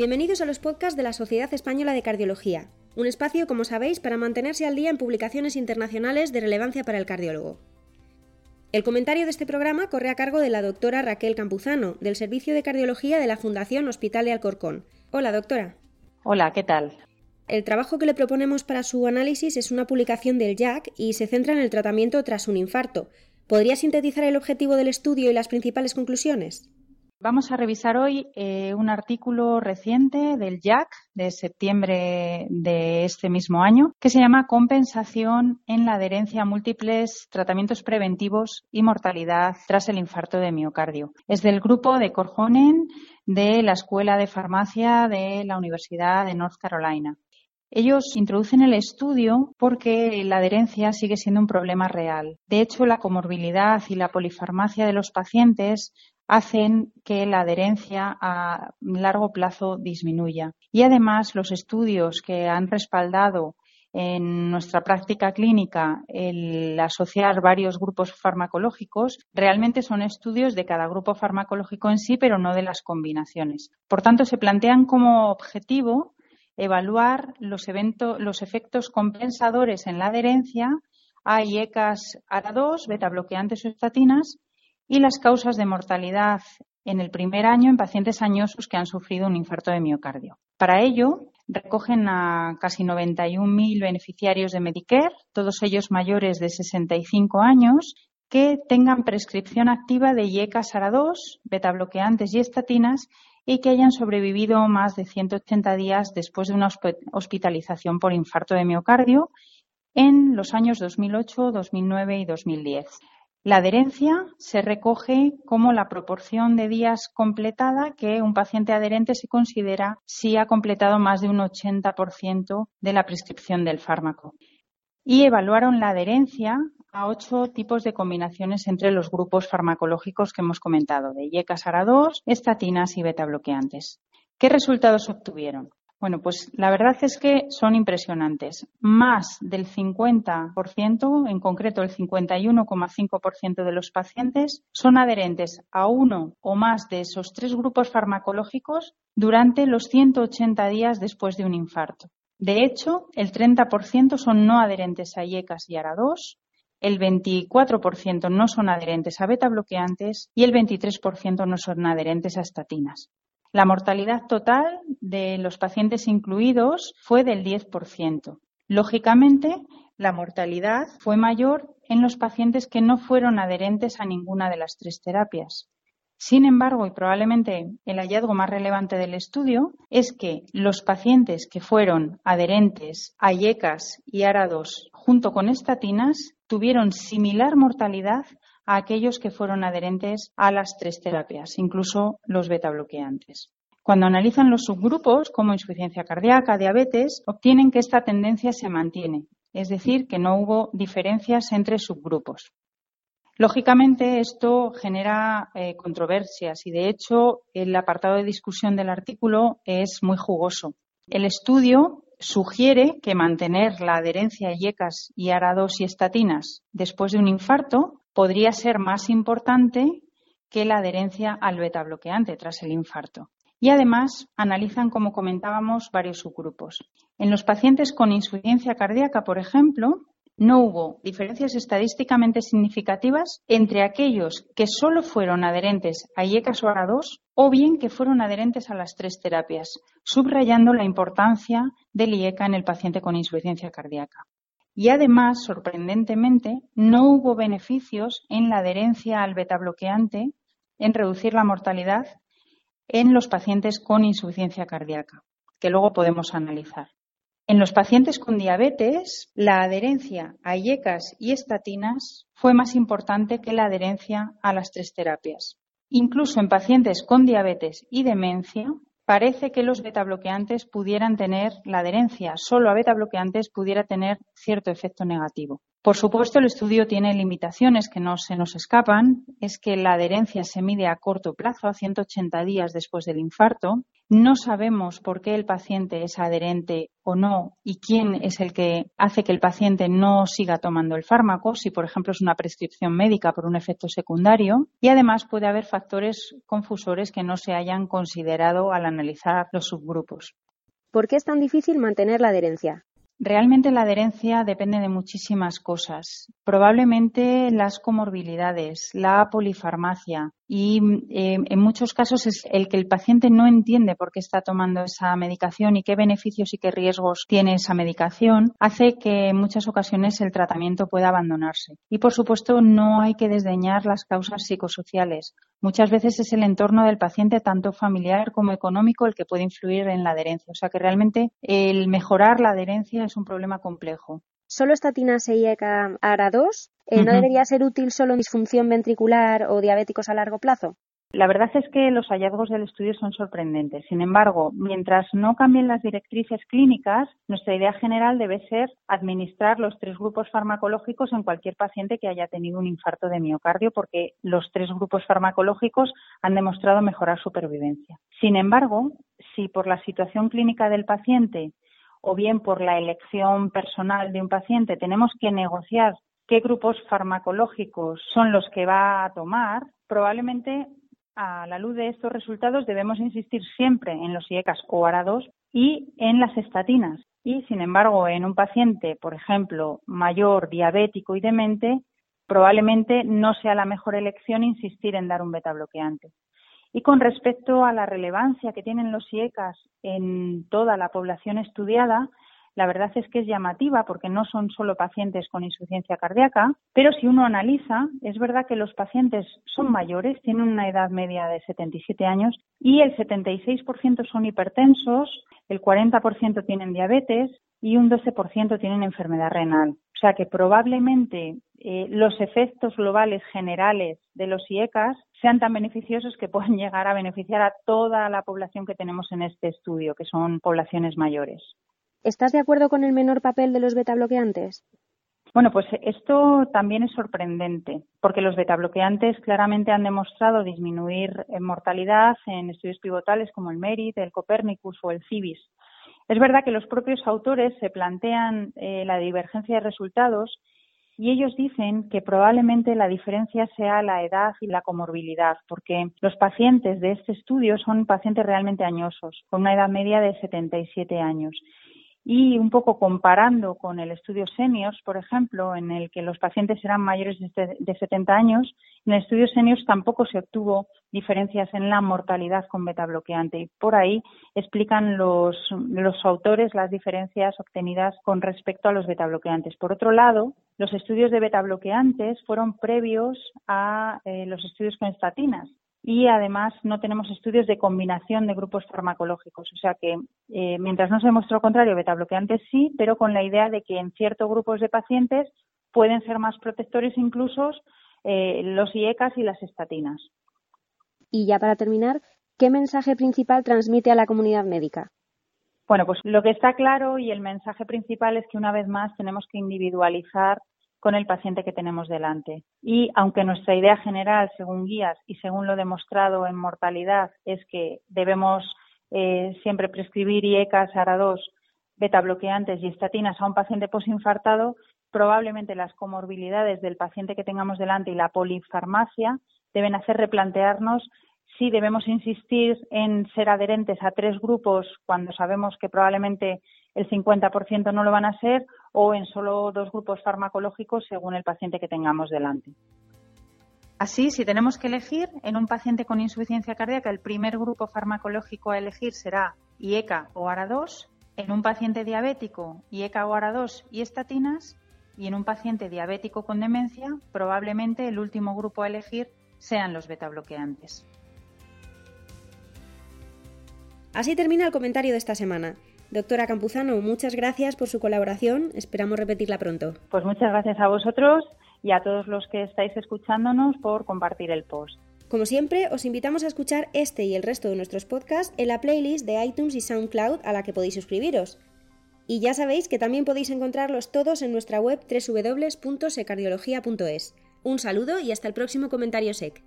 Bienvenidos a los podcasts de la Sociedad Española de Cardiología, un espacio, como sabéis, para mantenerse al día en publicaciones internacionales de relevancia para el cardiólogo. El comentario de este programa corre a cargo de la doctora Raquel Campuzano, del Servicio de Cardiología de la Fundación Hospital de Alcorcón. Hola, doctora. Hola, ¿qué tal? El trabajo que le proponemos para su análisis es una publicación del JAC y se centra en el tratamiento tras un infarto. ¿Podría sintetizar el objetivo del estudio y las principales conclusiones? Vamos a revisar hoy eh, un artículo reciente del JAC de septiembre de este mismo año que se llama Compensación en la adherencia a múltiples tratamientos preventivos y mortalidad tras el infarto de miocardio. Es del grupo de Corjonen de la Escuela de Farmacia de la Universidad de North Carolina. Ellos introducen el estudio porque la adherencia sigue siendo un problema real. De hecho, la comorbilidad y la polifarmacia de los pacientes hacen que la adherencia a largo plazo disminuya. Y además, los estudios que han respaldado en nuestra práctica clínica el asociar varios grupos farmacológicos realmente son estudios de cada grupo farmacológico en sí, pero no de las combinaciones. Por tanto, se plantean como objetivo evaluar los, los efectos compensadores en la adherencia a IECAS ARA2, beta bloqueantes o estatinas y las causas de mortalidad en el primer año en pacientes añosos que han sufrido un infarto de miocardio. Para ello, recogen a casi 91.000 beneficiarios de Medicare, todos ellos mayores de 65 años, que tengan prescripción activa de IECA-SARA2, beta-bloqueantes y estatinas y que hayan sobrevivido más de 180 días después de una hospitalización por infarto de miocardio en los años 2008, 2009 y 2010. La adherencia se recoge como la proporción de días completada que un paciente adherente se considera si ha completado más de un 80% de la prescripción del fármaco. Y evaluaron la adherencia a ocho tipos de combinaciones entre los grupos farmacológicos que hemos comentado, de IECASARA2, estatinas y beta bloqueantes. ¿Qué resultados obtuvieron? Bueno, pues la verdad es que son impresionantes. Más del 50%, en concreto el 51,5% de los pacientes, son adherentes a uno o más de esos tres grupos farmacológicos durante los 180 días después de un infarto. De hecho, el 30% son no adherentes a IECAS y ARA2, el 24% no son adherentes a beta bloqueantes y el 23% no son adherentes a estatinas. La mortalidad total de los pacientes incluidos fue del 10%. Lógicamente, la mortalidad fue mayor en los pacientes que no fueron adherentes a ninguna de las tres terapias. Sin embargo, y probablemente el hallazgo más relevante del estudio, es que los pacientes que fueron adherentes a IECAS y ARA2 junto con estatinas tuvieron similar mortalidad a aquellos que fueron adherentes a las tres terapias, incluso los beta bloqueantes. Cuando analizan los subgrupos, como insuficiencia cardíaca, diabetes, obtienen que esta tendencia se mantiene, es decir, que no hubo diferencias entre subgrupos. Lógicamente, esto genera eh, controversias y, de hecho, el apartado de discusión del artículo es muy jugoso. El estudio sugiere que mantener la adherencia a IECAS y ARA2 y estatinas después de un infarto podría ser más importante que la adherencia al beta bloqueante tras el infarto. Y además analizan, como comentábamos, varios subgrupos. En los pacientes con insuficiencia cardíaca, por ejemplo, no hubo diferencias estadísticamente significativas entre aquellos que solo fueron adherentes a IECAS o ARA2 o bien que fueron adherentes a las tres terapias, subrayando la importancia del IECA en el paciente con insuficiencia cardíaca. Y además, sorprendentemente, no hubo beneficios en la adherencia al beta-bloqueante en reducir la mortalidad en los pacientes con insuficiencia cardíaca, que luego podemos analizar. En los pacientes con diabetes, la adherencia a IECAS y estatinas fue más importante que la adherencia a las tres terapias. Incluso en pacientes con diabetes y demencia, parece que los betabloqueantes pudieran tener, la adherencia solo a betabloqueantes pudiera tener cierto efecto negativo. Por supuesto, el estudio tiene limitaciones que no se nos escapan. Es que la adherencia se mide a corto plazo, a 180 días después del infarto. No sabemos por qué el paciente es adherente o no y quién es el que hace que el paciente no siga tomando el fármaco, si por ejemplo es una prescripción médica por un efecto secundario. Y además puede haber factores confusores que no se hayan considerado al analizar los subgrupos. ¿Por qué es tan difícil mantener la adherencia? Realmente la adherencia depende de muchísimas cosas. Probablemente las comorbilidades, la polifarmacia y eh, en muchos casos es el que el paciente no entiende por qué está tomando esa medicación y qué beneficios y qué riesgos tiene esa medicación, hace que en muchas ocasiones el tratamiento pueda abandonarse. Y por supuesto no hay que desdeñar las causas psicosociales. Muchas veces es el entorno del paciente, tanto familiar como económico, el que puede influir en la adherencia. O sea que realmente el mejorar la adherencia es un problema complejo. ¿Solo estatinas e IECA ARA2? Eh, ¿No debería ser útil solo en disfunción ventricular o diabéticos a largo plazo? La verdad es que los hallazgos del estudio son sorprendentes. Sin embargo, mientras no cambien las directrices clínicas, nuestra idea general debe ser administrar los tres grupos farmacológicos en cualquier paciente que haya tenido un infarto de miocardio, porque los tres grupos farmacológicos han demostrado mejorar supervivencia. Sin embargo, si por la situación clínica del paciente o bien por la elección personal de un paciente tenemos que negociar qué grupos farmacológicos son los que va a tomar, probablemente a la luz de estos resultados debemos insistir siempre en los IECAS o ARA2 y en las estatinas. Y, sin embargo, en un paciente, por ejemplo, mayor, diabético y demente, probablemente no sea la mejor elección insistir en dar un beta bloqueante. Y con respecto a la relevancia que tienen los IECAS en toda la población estudiada, la verdad es que es llamativa porque no son solo pacientes con insuficiencia cardíaca, pero si uno analiza, es verdad que los pacientes son mayores, tienen una edad media de 77 años y el 76% son hipertensos, el 40% tienen diabetes y un 12% tienen enfermedad renal. O sea que probablemente eh, los efectos globales generales de los IECAS sean tan beneficiosos que puedan llegar a beneficiar a toda la población que tenemos en este estudio, que son poblaciones mayores. ¿Estás de acuerdo con el menor papel de los betabloqueantes? Bueno, pues esto también es sorprendente, porque los betabloqueantes claramente han demostrado disminuir mortalidad en estudios pivotales como el MERIT, el Copernicus o el CIBIS. Es verdad que los propios autores se plantean eh, la divergencia de resultados y ellos dicen que probablemente la diferencia sea la edad y la comorbilidad, porque los pacientes de este estudio son pacientes realmente añosos, con una edad media de 77 años y un poco comparando con el estudio Seniors, por ejemplo, en el que los pacientes eran mayores de 70 años, en el estudio Seniors tampoco se obtuvo diferencias en la mortalidad con beta bloqueante y por ahí explican los, los autores las diferencias obtenidas con respecto a los beta bloqueantes. Por otro lado, los estudios de beta bloqueantes fueron previos a eh, los estudios con estatinas y además no tenemos estudios de combinación de grupos farmacológicos. O sea que eh, mientras no se demostró lo contrario, beta bloqueantes sí, pero con la idea de que en ciertos grupos de pacientes pueden ser más protectores incluso eh, los IECAS y las estatinas. Y ya para terminar, ¿qué mensaje principal transmite a la comunidad médica? Bueno, pues lo que está claro y el mensaje principal es que una vez más tenemos que individualizar con el paciente que tenemos delante. Y aunque nuestra idea general, según guías y según lo demostrado en mortalidad, es que debemos eh, siempre prescribir IECAS, ARA2, beta bloqueantes y estatinas a un paciente posinfartado, probablemente las comorbilidades del paciente que tengamos delante y la polifarmacia deben hacer replantearnos si debemos insistir en ser adherentes a tres grupos cuando sabemos que probablemente el 50% no lo van a ser o en solo dos grupos farmacológicos según el paciente que tengamos delante. Así, si tenemos que elegir en un paciente con insuficiencia cardíaca, el primer grupo farmacológico a elegir será IECA o ARA2, en un paciente diabético, IECA o ARA2 y estatinas, y en un paciente diabético con demencia, probablemente el último grupo a elegir sean los betabloqueantes. Así termina el comentario de esta semana. Doctora Campuzano, muchas gracias por su colaboración. Esperamos repetirla pronto. Pues muchas gracias a vosotros y a todos los que estáis escuchándonos por compartir el post. Como siempre, os invitamos a escuchar este y el resto de nuestros podcasts en la playlist de iTunes y SoundCloud a la que podéis suscribiros. Y ya sabéis que también podéis encontrarlos todos en nuestra web www.secardiología.es. Un saludo y hasta el próximo comentario SEC.